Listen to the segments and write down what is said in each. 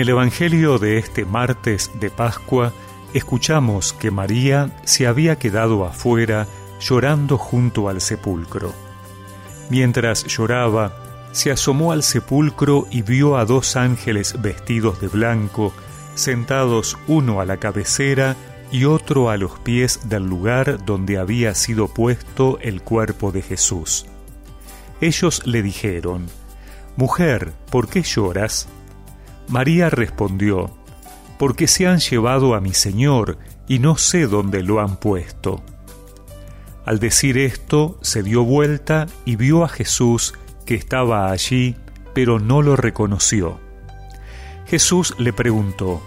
el Evangelio de este martes de Pascua escuchamos que María se había quedado afuera llorando junto al sepulcro. Mientras lloraba, se asomó al sepulcro y vio a dos ángeles vestidos de blanco, sentados uno a la cabecera y otro a los pies del lugar donde había sido puesto el cuerpo de Jesús. Ellos le dijeron, Mujer, ¿por qué lloras? María respondió, Porque se han llevado a mi Señor y no sé dónde lo han puesto. Al decir esto, se dio vuelta y vio a Jesús que estaba allí, pero no lo reconoció. Jesús le preguntó,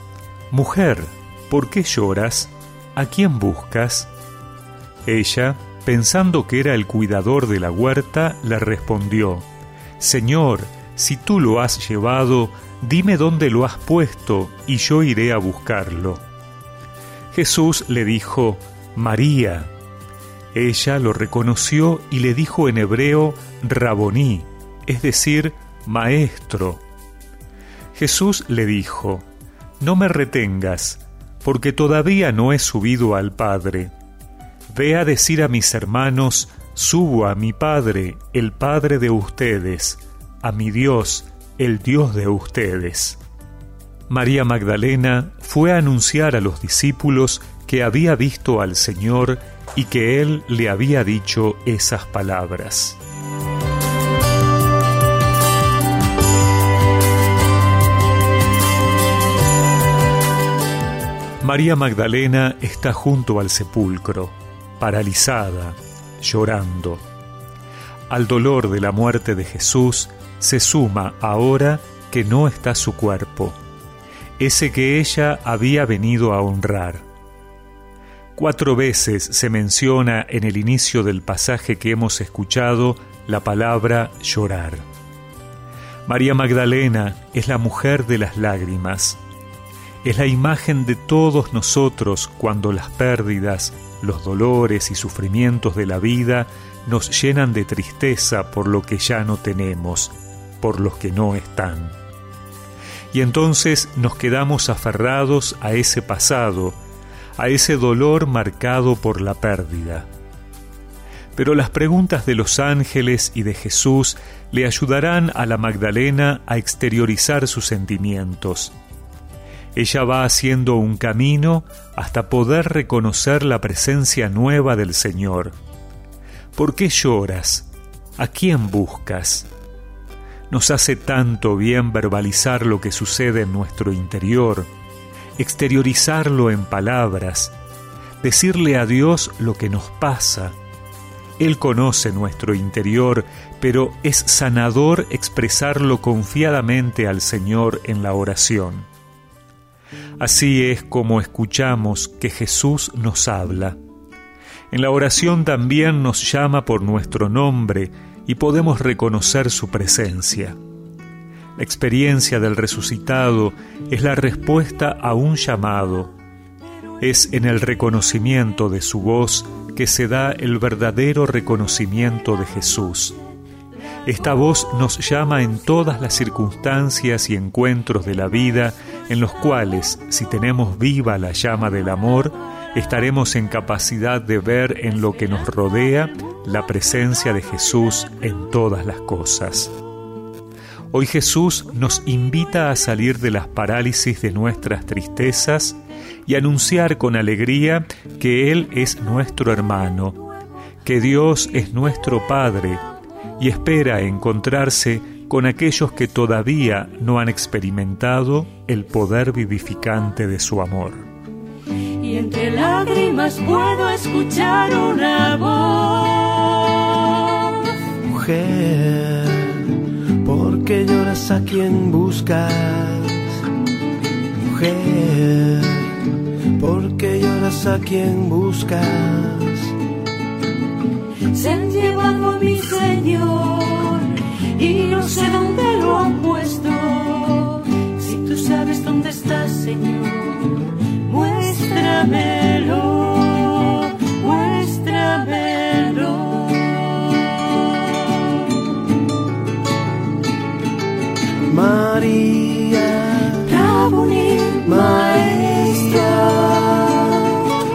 Mujer, ¿por qué lloras? ¿A quién buscas? Ella, pensando que era el cuidador de la huerta, le respondió, Señor, si tú lo has llevado, dime dónde lo has puesto, y yo iré a buscarlo. Jesús le dijo, María. Ella lo reconoció y le dijo en hebreo, Raboní, es decir, Maestro. Jesús le dijo, No me retengas, porque todavía no he subido al Padre. Ve a decir a mis hermanos, subo a mi Padre, el Padre de ustedes, a mi Dios, el Dios de ustedes. María Magdalena fue a anunciar a los discípulos que había visto al Señor y que Él le había dicho esas palabras. María Magdalena está junto al sepulcro, paralizada, llorando. Al dolor de la muerte de Jesús se suma ahora que no está su cuerpo, ese que ella había venido a honrar. Cuatro veces se menciona en el inicio del pasaje que hemos escuchado la palabra llorar. María Magdalena es la mujer de las lágrimas es la imagen de todos nosotros cuando las pérdidas, los dolores y sufrimientos de la vida nos llenan de tristeza por lo que ya no tenemos, por los que no están. Y entonces nos quedamos aferrados a ese pasado, a ese dolor marcado por la pérdida. Pero las preguntas de los ángeles y de Jesús le ayudarán a la Magdalena a exteriorizar sus sentimientos ella va haciendo un camino hasta poder reconocer la presencia nueva del Señor. ¿Por qué lloras? ¿A quién buscas? Nos hace tanto bien verbalizar lo que sucede en nuestro interior, exteriorizarlo en palabras, decirle a Dios lo que nos pasa. Él conoce nuestro interior, pero es sanador expresarlo confiadamente al Señor en la oración. Así es como escuchamos que Jesús nos habla. En la oración también nos llama por nuestro nombre y podemos reconocer su presencia. La experiencia del resucitado es la respuesta a un llamado. Es en el reconocimiento de su voz que se da el verdadero reconocimiento de Jesús. Esta voz nos llama en todas las circunstancias y encuentros de la vida en los cuales, si tenemos viva la llama del amor, estaremos en capacidad de ver en lo que nos rodea la presencia de Jesús en todas las cosas. Hoy Jesús nos invita a salir de las parálisis de nuestras tristezas y anunciar con alegría que Él es nuestro hermano, que Dios es nuestro Padre, y espera encontrarse con aquellos que todavía no han experimentado el poder vivificante de su amor. Y entre lágrimas puedo escuchar una voz. Mujer, ¿por qué lloras a quien buscas? Mujer, ¿por qué lloras a quien buscas? Se han llevado a mi Señor y no sé dónde lo han puesto. Si tú sabes dónde está, Señor, muéstramelo, muéstramelo. María, Rabuni, maestra.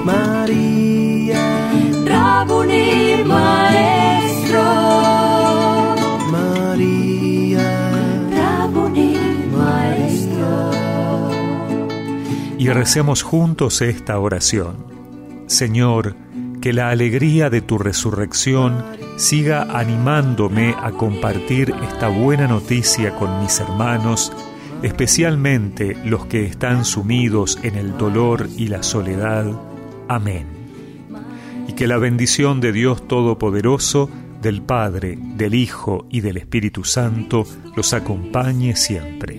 María, Rabuni, maestra. Recemos juntos esta oración. Señor, que la alegría de tu resurrección siga animándome a compartir esta buena noticia con mis hermanos, especialmente los que están sumidos en el dolor y la soledad. Amén. Y que la bendición de Dios Todopoderoso, del Padre, del Hijo y del Espíritu Santo los acompañe siempre.